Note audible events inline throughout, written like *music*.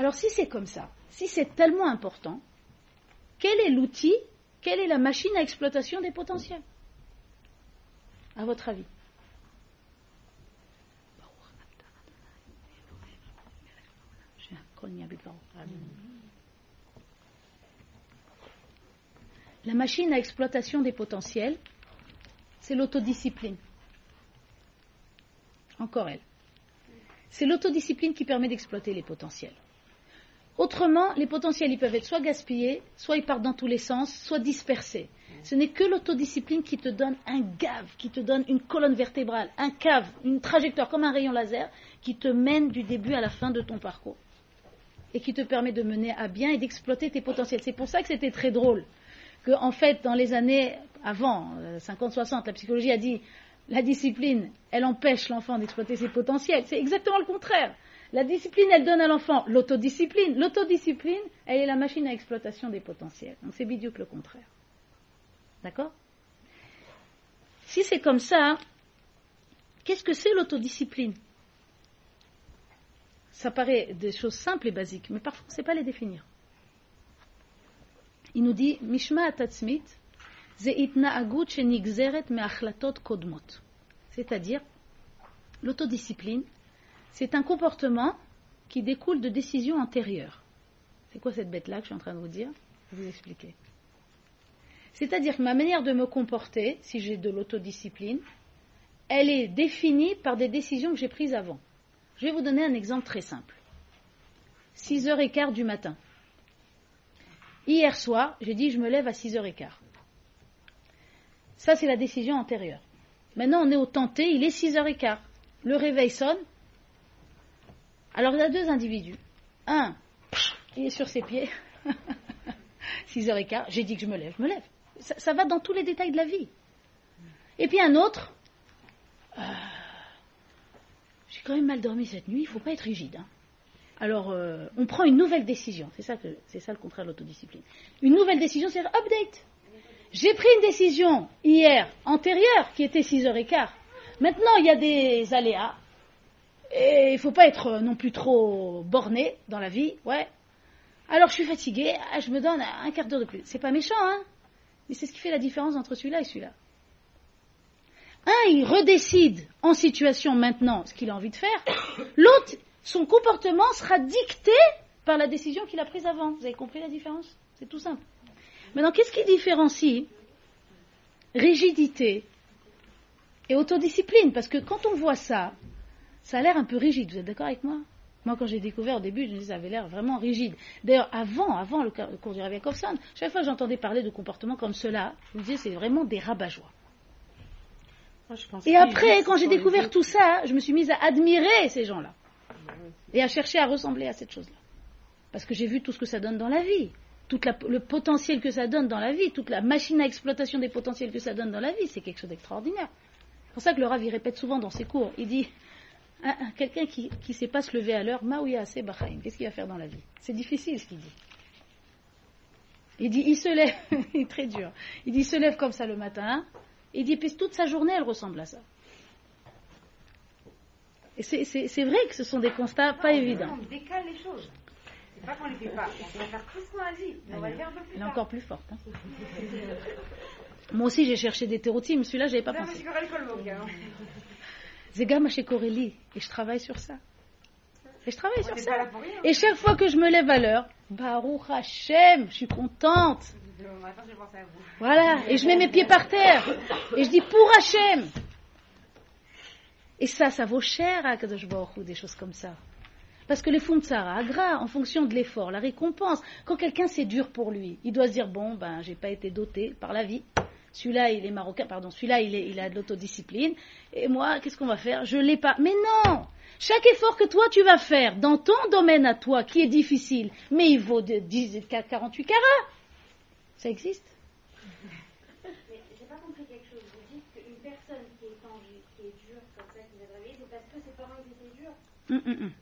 Alors si c'est comme ça, si c'est tellement important, quel est l'outil, quelle est la machine à exploitation des potentiels? À votre avis? La machine à exploitation des potentiels, c'est l'autodiscipline. Encore elle. C'est l'autodiscipline qui permet d'exploiter les potentiels. Autrement, les potentiels, ils peuvent être soit gaspillés, soit ils partent dans tous les sens, soit dispersés. Ce n'est que l'autodiscipline qui te donne un gave, qui te donne une colonne vertébrale, un cave, une trajectoire comme un rayon laser, qui te mène du début à la fin de ton parcours. Et qui te permet de mener à bien et d'exploiter tes potentiels. C'est pour ça que c'était très drôle. Que, en fait, dans les années avant, 50-60, euh, la psychologie a dit la discipline, elle empêche l'enfant d'exploiter ses potentiels. C'est exactement le contraire. La discipline, elle donne à l'enfant l'autodiscipline. L'autodiscipline, elle est la machine à exploitation des potentiels. Donc c'est que le contraire. D'accord? Si c'est comme ça, qu'est-ce que c'est l'autodiscipline? Ça paraît des choses simples et basiques, mais parfois on ne sait pas les définir. Il nous dit Mishma atatzmit, c'est-à-dire, l'autodiscipline, c'est un comportement qui découle de décisions antérieures. C'est quoi cette bête-là que je suis en train de vous dire? Je vais vous expliquer. C'est-à-dire que ma manière de me comporter, si j'ai de l'autodiscipline, elle est définie par des décisions que j'ai prises avant. Je vais vous donner un exemple très simple. 6h15 du matin. Hier soir, j'ai dit je me lève à 6h15. Ça, c'est la décision antérieure. Maintenant, on est au tenté, il est 6h15. Le réveil sonne. Alors, il y a deux individus. Un, il est sur ses pieds. *laughs* 6h15, j'ai dit que je me lève, je me lève. Ça, va dans tous les détails de la vie. Et puis un autre, euh, j'ai quand même mal dormi cette nuit, il ne faut pas être rigide. Hein. Alors, euh, on prend une nouvelle décision. C'est ça, c'est ça le contraire de l'autodiscipline. Une nouvelle décision, c'est update. J'ai pris une décision hier antérieure qui était 6h15. Maintenant, il y a des aléas. Et il ne faut pas être non plus trop borné dans la vie. Ouais. Alors, je suis fatiguée. Ah, je me donne un quart d'heure de plus. C'est pas méchant, hein Mais c'est ce qui fait la différence entre celui-là et celui-là. Un, il redécide en situation maintenant ce qu'il a envie de faire. L'autre, son comportement sera dicté par la décision qu'il a prise avant. Vous avez compris la différence? C'est tout simple. Maintenant, qu'est-ce qui différencie rigidité et autodiscipline? Parce que quand on voit ça, ça a l'air un peu rigide. Vous êtes d'accord avec moi? Moi, quand j'ai découvert au début, je me disais, ça avait l'air vraiment rigide. D'ailleurs, avant, avant le cours du Rabbi chaque fois que j'entendais parler de comportements comme cela, je me disais, c'est vraiment des rabat-joie. Et après, quand j'ai découvert tout ça, je me suis mise à admirer ces gens-là. Et à chercher à ressembler à cette chose-là. Parce que j'ai vu tout ce que ça donne dans la vie tout le potentiel que ça donne dans la vie, toute la machine à exploitation des potentiels que ça donne dans la vie, c'est quelque chose d'extraordinaire. C'est pour ça que le Rav, il répète souvent dans ses cours, il dit, quelqu'un qui ne sait pas se lever à l'heure, Maouya qu'est-ce qu'il va faire dans la vie? C'est difficile ce qu'il dit. Il dit, il se lève, *laughs* il est très dur, il dit, il se lève comme ça le matin, il dit, puis toute sa journée, elle ressemble à ça. Et c'est vrai que ce sont des constats pas évidents. On décale les choses. C'est pas qu'on les fait pas. On va faire tout ce qu'on a dit. Mais on va le faire un peu plus Elle est encore plus forte. Hein. Moi aussi, j'ai cherché des mais Celui-là, je n'avais pas pensé. Zegama chez Corélie. Et je travaille sur ça. Et je travaille sur ça. Et chaque fois que je me lève à l'heure, Baruch Hashem, je suis contente. Voilà. Et je mets mes pieds par terre. Et je dis pour Hashem. Et ça, ça vaut cher à Kadosh Baruch des choses comme ça. Parce que les fonds de gras, en fonction de l'effort, la récompense, quand quelqu'un c'est dur pour lui, il doit se dire bon, ben, j'ai pas été doté par la vie. Celui-là, il est marocain, pardon, celui-là, il, il a de l'autodiscipline. Et moi, qu'est-ce qu'on va faire? Je l'ai pas. Mais non Chaque effort que toi, tu vas faire dans ton domaine à toi, qui est difficile, mais il vaut de 10, 48 carats. Ça existe? Mais j'ai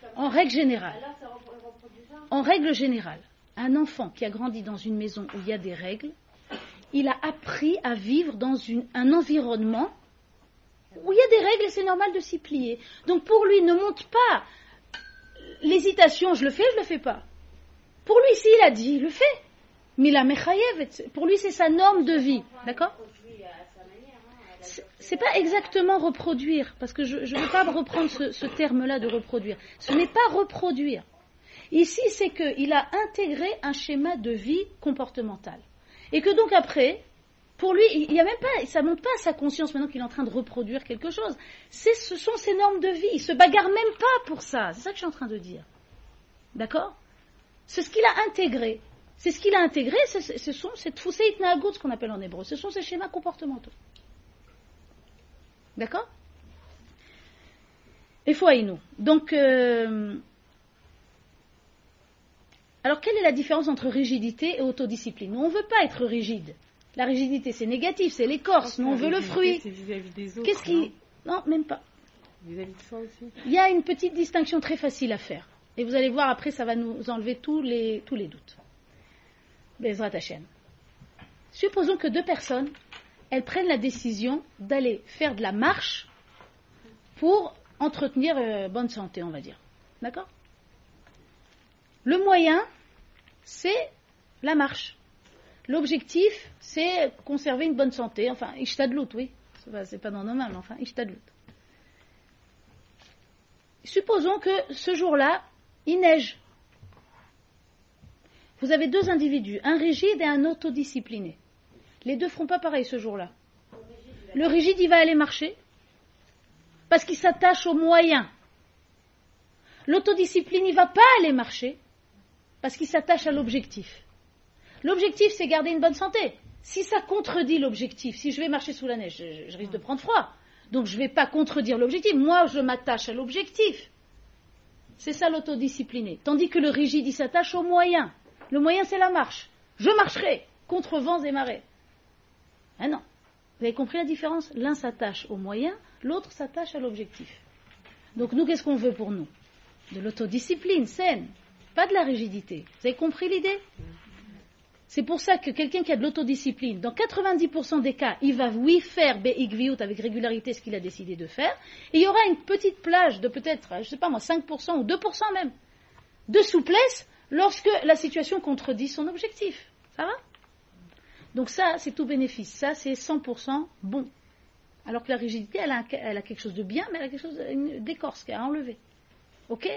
pas comme. En règle générale. En règle générale, un enfant qui a grandi dans une maison où il y a des règles, il a appris à vivre dans un environnement où il y a des règles et c'est normal de s'y plier. Donc pour lui, ne monte pas l'hésitation, je le fais, je le fais pas. Pour lui, s'il a dit, il le fait. Mila Mechayev, pour lui, c'est sa norme de vie. D'accord? C'est pas exactement reproduire, parce que je ne veux pas reprendre ce, terme-là de reproduire. Ce n'est pas reproduire. Ici, c'est qu'il a intégré un schéma de vie comportemental. Et que donc après, pour lui, il y a même pas, ça monte pas à sa conscience maintenant qu'il est en train de reproduire quelque chose. Ce sont ses normes de vie. Il se bagarre même pas pour ça. C'est ça que je suis en train de dire. D'accord C'est ce qu'il a intégré. C'est ce qu'il a intégré, ce sont ces ce qu'on appelle en hébreu. Ce sont ces schémas comportementaux. D'accord? Et nous. Donc, euh, alors quelle est la différence entre rigidité et autodiscipline? Nous, on ne veut pas être rigide. La rigidité, c'est négatif, c'est l'écorce. Nous, on veut le fruit. Qu'est-ce qui. Non, même pas. Vis-à-vis de soi aussi Il y a une petite distinction très facile à faire. Et vous allez voir, après, ça va nous enlever tous les, tous les doutes. Bezrat Hashem. Supposons que deux personnes, elles prennent la décision d'aller faire de la marche pour entretenir euh, bonne santé, on va dire. D'accord? Le moyen, c'est la marche. L'objectif, c'est conserver une bonne santé. Enfin, ishtadlout, oui. C'est pas dans nos mains, mais enfin, ishtadlout. Supposons que ce jour-là, il neige. Vous avez deux individus, un rigide et un autodiscipliné. Les deux ne feront pas pareil ce jour-là. Le rigide, il va aller marcher parce qu'il s'attache aux moyens. L'autodiscipline, il va pas aller marcher parce qu'il s'attache à l'objectif. L'objectif, c'est garder une bonne santé. Si ça contredit l'objectif, si je vais marcher sous la neige, je, risque de prendre froid. Donc je ne vais pas contredire l'objectif. Moi, je m'attache à l'objectif. C'est ça l'autodiscipliné. Tandis que le rigide, il s'attache aux moyens. Le moyen, c'est la marche. Je marcherai contre vents et marées. Ah non. Vous avez compris la différence? L'un s'attache aux moyens, l'autre s'attache à l'objectif. Donc nous, qu'est-ce qu'on veut pour nous? De l'autodiscipline saine, pas de la rigidité. Vous avez compris l'idée? C'est pour ça que quelqu'un qui a de l'autodiscipline, dans 90% des cas, il va, oui, faire Be'igviout avec régularité ce qu'il a décidé de faire, et il y aura une petite plage de peut-être, je ne sais pas moi, 5% ou 2% même, de souplesse lorsque la situation contredit son objectif. Ça va? Donc ça, c'est tout bénéfice. Ça, c'est 100% bon. Alors que la rigidité, elle a, elle a, quelque chose de bien, mais elle a quelque chose d'écorce qu'elle a enlevé. Ok?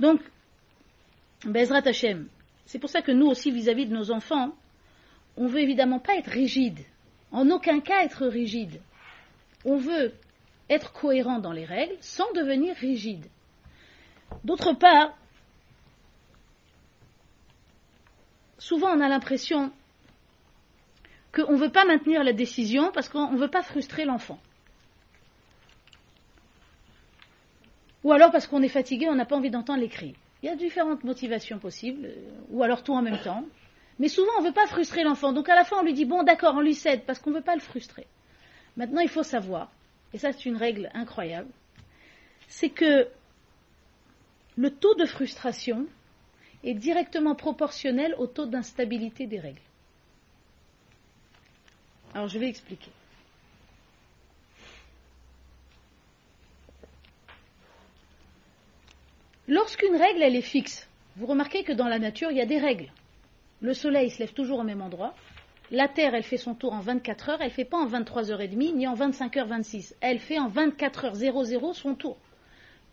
Donc, Bezrat Hashem, c'est pour ça que nous aussi, vis-à-vis de nos enfants, on veut évidemment pas être rigide. En aucun cas être rigide. On veut être cohérent dans les règles sans devenir rigide. D'autre part, souvent on a l'impression qu'on ne veut pas maintenir la décision parce qu'on ne veut pas frustrer l'enfant. Ou alors parce qu'on est fatigué, on n'a pas envie d'entendre les cris. Il y a différentes motivations possibles, euh, ou alors tout en même temps. Mais souvent, on ne veut pas frustrer l'enfant. Donc à la fin, on lui dit, bon, d'accord, on lui cède, parce qu'on ne veut pas le frustrer. Maintenant, il faut savoir, et ça c'est une règle incroyable, c'est que le taux de frustration est directement proportionnel au taux d'instabilité des règles. Alors je vais expliquer. Lorsqu'une règle, elle est fixe, vous remarquez que dans la nature, il y a des règles. Le soleil se lève toujours au même endroit. La Terre, elle fait son tour en 24 heures. Elle ne fait pas en 23h30 ni en 25h26. Elle fait en 24h00 son tour.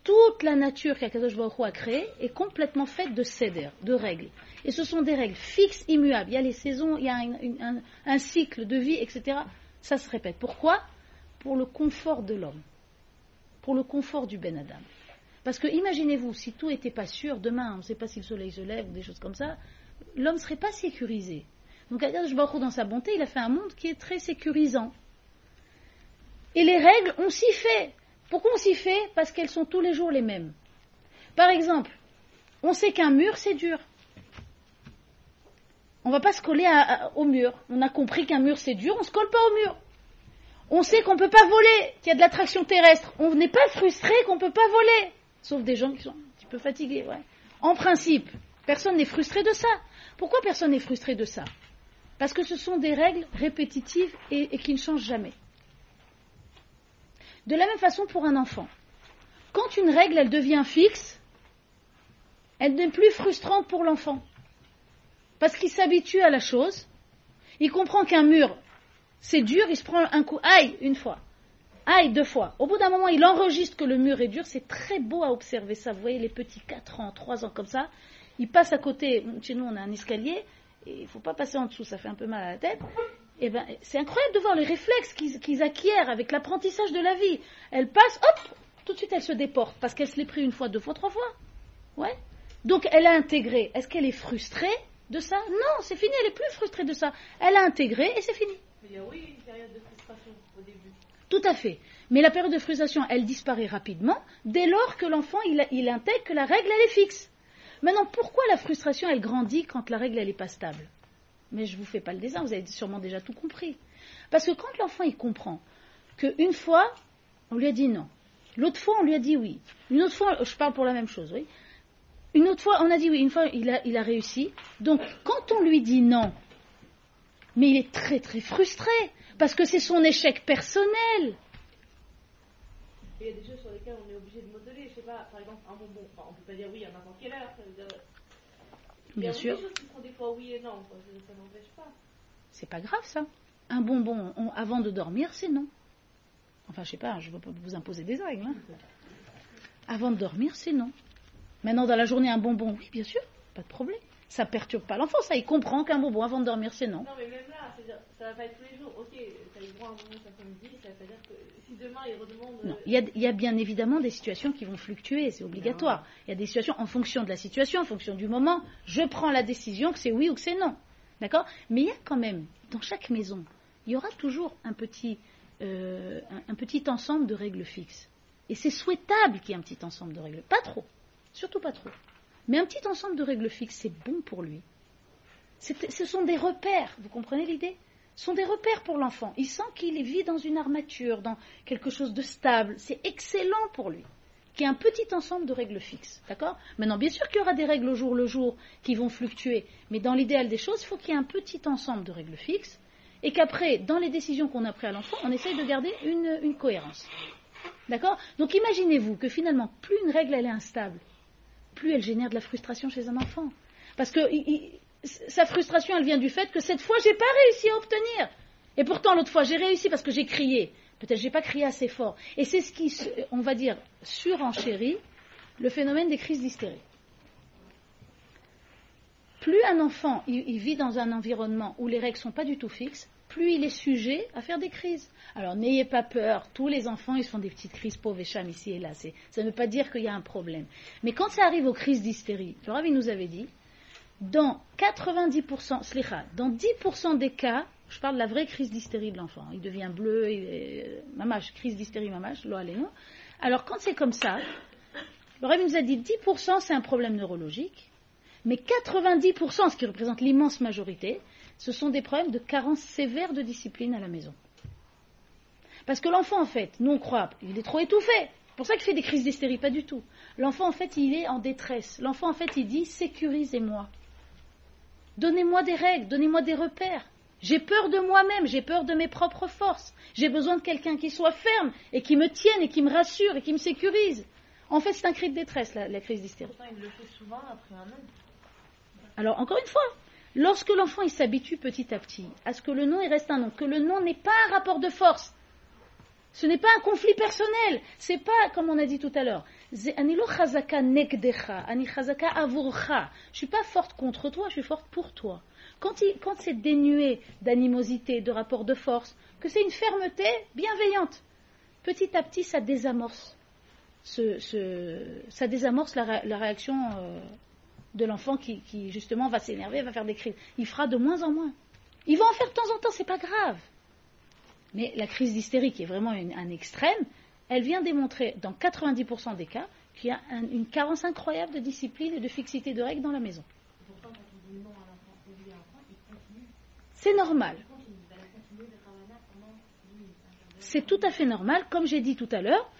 Toute la nature qu'Akadosh Baruch a créée est complètement faite de céder, de règles. Et ce sont des règles fixes, immuables. Il y a les saisons, il y a un, cycle de vie, etc. Ça se répète. Pourquoi? Pour le confort de l'homme. Pour le confort du Ben Adam. Parce que imaginez-vous, si tout n'était pas sûr, demain, on ne sait pas si le soleil se lève ou des choses comme ça, l'homme ne serait pas sécurisé. Donc Akadosh Baruch dans sa bonté, il a fait un monde qui est très sécurisant. Et les règles, on s'y fait. Pourquoi on s'y fait? Parce qu'elles sont tous les jours les mêmes. Par exemple, on sait qu'un mur, c'est dur. On ne va pas se coller au mur. On a compris qu'un mur, c'est dur, on ne se colle pas au mur. On sait qu'on ne peut pas voler, qu'il y a de l'attraction terrestre. On n'est pas frustré qu'on ne peut pas voler. Sauf des gens qui sont un petit peu fatigués. En principe, personne n'est frustré de ça. Pourquoi personne n'est frustré de ça? Parce que ce sont des règles répétitives et, qui ne changent jamais. De la même façon pour un enfant. Quand une règle, elle devient fixe, elle n'est plus frustrante pour l'enfant. Parce qu'il s'habitue à la chose, il comprend qu'un mur, c'est dur, il se prend un coup, aïe, une fois, aïe, deux fois. Au bout d'un moment, il enregistre que le mur est dur, c'est très beau à observer ça. Vous voyez les petits 4 ans, 3 ans comme ça, ils passent à côté, chez nous on a un escalier, et il ne faut pas passer en dessous, ça fait un peu mal à la tête. Eh ben, c'est incroyable de voir les réflexes qu'ils acquièrent avec l'apprentissage de la vie. Elle passe, hop, tout de suite elle se déporte parce qu'elle se l'est pris une fois, deux fois, trois fois. Ouais. Donc elle a intégré. Est-ce qu'elle est frustrée de ça? Non, c'est fini, elle est plus frustrée de ça. Elle a intégré et c'est fini. il y a oui une période de frustration au début. Tout à fait. Mais la période de frustration, elle disparaît rapidement dès lors que l'enfant il, il, intègre que la règle elle est fixe. Maintenant, pourquoi la frustration elle grandit quand la règle elle n'est pas stable? Mais je ne vous fais pas le dessin, vous avez sûrement déjà tout compris. Parce que quand l'enfant il comprend qu'une fois on lui a dit non, L'autre fois, on lui a dit oui. Une autre fois, je parle pour la même chose, oui. Une autre fois, on a dit oui. Une fois, il a, réussi. Donc, quand on lui dit non, mais il est très très frustré parce que c'est son échec personnel. Il y a des choses sur lesquelles on est obligé de modeler. Je sais pas, par exemple, un bonbon. Enfin, on peut pas dire oui à n'importe quelle heure. Ça. Bien sûr. oui. C'est pas grave ça. Un bonbon avant de dormir, c'est non. Enfin, je sais pas, je ne veux pas vous imposer des règles. Hein. Avant de dormir, c'est non. Maintenant, dans la journée, un bonbon, oui, bien sûr, pas de problème. Ça perturbe pas l'enfant, ça, il comprend qu'un bonbon avant de dormir, c'est non. Non, mais même là, ça va pas être tous les jours. Ok, tu as eu droit à un bonbon cet après-midi, ça veut dire que si demain il redemande. Non, il y, a, il y, a, bien évidemment des situations qui vont fluctuer, c'est obligatoire. Il y a des situations en fonction de la situation, en fonction du moment. Je prends la décision que c'est oui ou que c'est non. D'accord? Mais il y a quand même, dans chaque maison, il y aura toujours un petit euh, un, petit ensemble de règles fixes. Et c'est souhaitable qu'il y ait un petit ensemble de règles. Pas trop, surtout pas trop. Mais un petit ensemble de règles fixes, c'est bon pour lui. Ce sont des repères, vous comprenez l'idée? Ce sont des repères pour l'enfant. Il sent qu'il vit dans une armature, dans quelque chose de stable. C'est excellent pour lui qu'il y ait un petit ensemble de règles fixes. D'accord? Maintenant, bien sûr qu'il y aura des règles au jour le jour qui vont fluctuer, mais dans l'idéal des choses, il faut qu'il y ait un petit ensemble de règles fixes et qu'après, dans les décisions qu'on a prises à l'enfant, on essaye de garder une, cohérence. D'accord? Donc imaginez-vous que finalement, plus une règle est instable, plus elle génère de la frustration chez un enfant. Parce que sa frustration, elle vient du fait que cette fois, j'ai pas réussi à obtenir. Et pourtant, l'autre fois, j'ai réussi parce que j'ai crié. Peut-être j'ai pas crié assez fort. Et c'est ce qui, on va dire, surenchérit le phénomène des crises d'hystérie. Plus un enfant vit dans un environnement où les règles sont pas du tout fixes, plus il est sujet à faire des crises. Alors n'ayez pas peur, tous les enfants ils font des petites crises pauvres et cham ici et là. Ça ne veut pas dire qu'il y a un problème. Mais quand ça arrive aux crises d'hystérie, le Ravi nous avait dit, dans 90%, slicha, dans 10% des cas, je parle de la vraie crise d'hystérie de l'enfant, il devient bleu, mamage, crise d'hystérie mamage, l'eau Alors quand c'est comme ça, le nous a dit 10% c'est un problème neurologique, mais 90%, ce qui représente l'immense majorité, ce sont des problèmes de carence sévère de discipline à la maison. Parce que l'enfant, en fait, nous on croit, il est trop étouffé. C'est pour ça qu'il fait des crises d'hystérie, pas du tout. L'enfant, en fait, il est en détresse. L'enfant, en fait, il dit sécurisez-moi. Donnez-moi des règles, donnez-moi des repères. J'ai peur de moi-même, j'ai peur de mes propres forces. J'ai besoin de quelqu'un qui soit ferme et qui me tienne et qui me rassure et qui me sécurise. En fait, c'est un cri de détresse, la, crise d'hystérie. Il le fait souvent après un an. Alors, encore une fois, Lorsque l'enfant s'habitue petit à petit à ce que le nom reste un nom, que le nom n'est pas un rapport de force, ce n'est pas un conflit personnel, c'est pas comme on a dit tout à l'heure. Je suis pas forte contre toi, je suis forte pour toi. Quand, c'est dénué d'animosité, de rapport de force, que c'est une fermeté bienveillante, petit à petit ça désamorce, ça désamorce la, réaction euh, de l'enfant qui, justement va s'énerver, va faire des crises. Il fera de moins en moins. Il va en faire de temps en temps, c'est pas grave. Mais la crise d'hystérie, qui est vraiment un extrême, elle vient démontrer, dans 90% des cas, qu'il y a une carence incroyable de discipline et de fixité de règles dans la maison. C'est normal. C'est tout à fait normal. Comme j'ai dit tout à l'heure,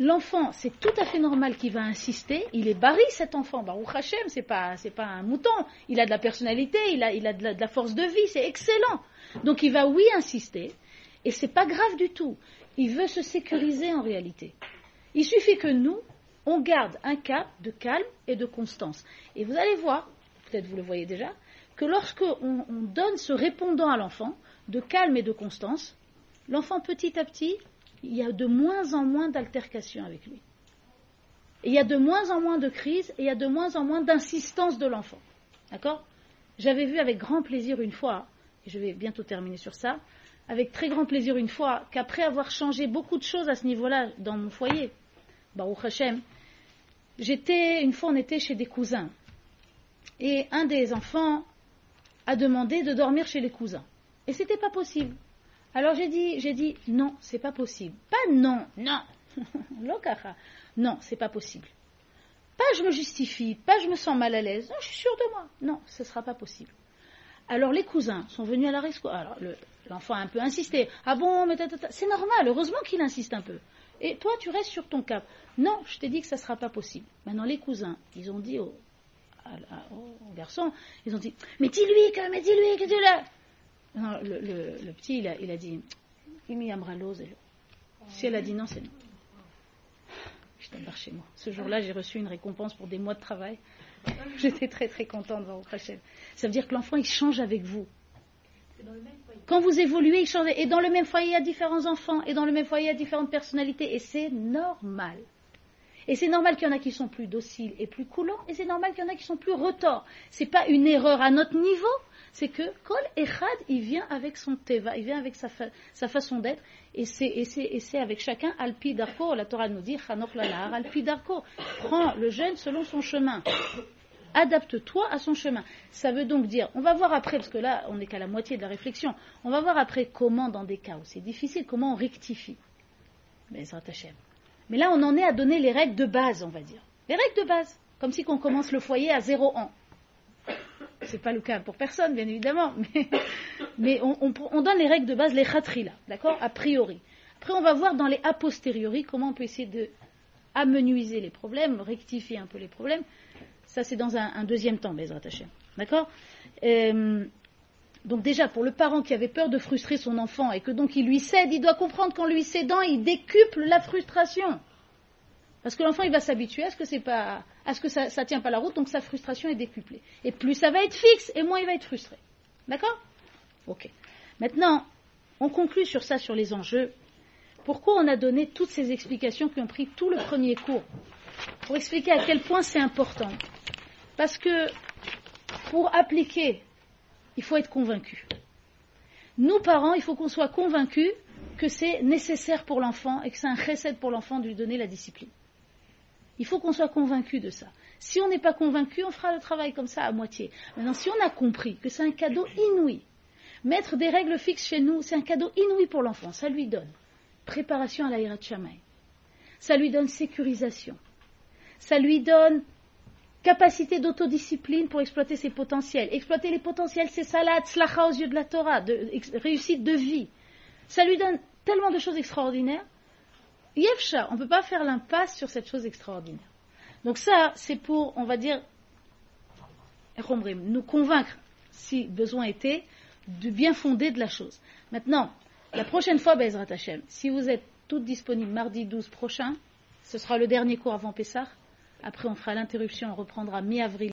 L'enfant, c'est tout à fait normal qu'il va insister. Il est barré, cet enfant. Baruch Hashem, c'est pas, pas un mouton. Il a de la personnalité, il a, de, la, force de vie, c'est excellent. Donc il va, oui, insister. Et c'est pas grave du tout. Il veut se sécuriser en réalité. Il suffit que nous, on garde un cap de calme et de constance. Et vous allez voir, peut-être vous le voyez déjà, que lorsque on donne ce répondant à l'enfant, de calme et de constance, l'enfant petit à petit, il y a de moins en moins d'altercations avec lui. Il y a de moins en moins de crises et il y a de moins en moins d'insistance de l'enfant. D'accord? J'avais vu avec grand plaisir une fois, et je vais bientôt terminer sur ça, avec très grand plaisir une fois qu'après avoir changé beaucoup de choses à ce niveau-là dans mon foyer, Baruch Hashem, j'étais, une fois on était chez des cousins, et un des enfants a demandé de dormir chez les cousins. Et c'était pas possible. Alors j'ai dit, j'ai dit, non, c'est pas possible. Pas non, non. *laughs* Non, c'est pas possible. Pas je me justifie, pas je me sens mal à l'aise. Non, je suis sûre de moi. Non, ce sera pas possible. Alors les cousins sont venus à la rescousse. Alors l'enfant a un peu insisté. Ah bon, mais c'est normal. Heureusement qu'il insiste un peu. Et toi, tu restes sur ton cap. Non, je t'ai dit que ça sera pas possible. Maintenant, les cousins, ils ont dit au, garçon, ils ont dit, mais dis-lui que, mais dis-lui que tu l'as. Non, le, petit, il a, il a dit, Si elle a dit non, c'est non. Je t'embarque chez moi. Ce jour-là, j'ai reçu une récompense pour des mois de travail. *laughs* J'étais très très contente devant prochaine. Ça veut dire que l'enfant, il change avec vous. Quand vous évoluez, il change. Et dans le même foyer, il y a différents enfants. Et dans le même foyer, il y a différentes personnalités. Et c'est normal. Et c'est normal qu'il y en a qui sont plus dociles et plus coulants. Et c'est normal qu'il y en a qui sont plus retors. C'est pas une erreur à notre niveau. C'est que Kol Echad, il vient avec son teva, il vient avec sa, sa façon d'être. Et c'est avec chacun Alpi Darko. La Torah nous dit Alpi Darko. Prends le jeune selon son chemin adapte-toi à son chemin. Ça veut donc dire, on va voir après, parce que là, on n'est qu'à la moitié de la réflexion, on va voir après comment, dans des cas où c'est difficile, comment on rectifie. Mais Mais là, on en est à donner les règles de base, on va dire. Les règles de base, comme si on commence le foyer à 0 ans. C'est pas le cas pour personne, bien évidemment, mais, on, donne les règles de base, les là, d'accord A priori. Après, on va voir dans les a posteriori comment on peut essayer de amenuiser les problèmes, rectifier un peu les problèmes, ça, c'est dans un, deuxième temps, les attachés. D'accord? Euh, Donc déjà, pour le parent qui avait peur de frustrer son enfant et que donc il lui cède, il doit comprendre qu'en lui cédant, il décuple la frustration. Parce que l'enfant, il va s'habituer à ce que pas, à ce que ça, ne tient pas la route, donc sa frustration est décuplée. Et plus ça va être fixe, et moins il va être frustré. D'accord? Ok. Maintenant, on conclut sur ça, sur les enjeux. Pourquoi on a donné toutes ces explications qui ont pris tout le premier cours? Pour expliquer à quel point c'est important. Parce que pour appliquer, il faut être convaincu. Nous, parents, il faut qu'on soit convaincus que c'est nécessaire pour l'enfant et que c'est un recette pour l'enfant de lui donner la discipline. Il faut qu'on soit convaincu de ça. Si on n'est pas convaincu, on fera le travail comme ça à moitié. Maintenant, si on a compris que c'est un cadeau inouï, mettre des règles fixes chez nous, c'est un cadeau inouï pour l'enfant. Ça lui donne préparation à l'aïra de Ça lui donne sécurisation. Ça lui donne capacité d'autodiscipline pour exploiter ses potentiels. Exploiter les potentiels, c'est salat, slacha aux yeux de la Torah, de, réussite de vie. Ça lui donne tellement de choses extraordinaires. Yevcha, on ne peut pas faire l'impasse sur cette chose extraordinaire. Donc ça, c'est pour, on va dire, nous convaincre, si besoin était, du bien fondé de la chose. Maintenant, la prochaine fois, Bezrat Hashem, si vous êtes toutes disponibles mardi 12 prochain, ce sera le dernier cours avant Pessah, après, on fera l'interruption, on reprendra mi-avril.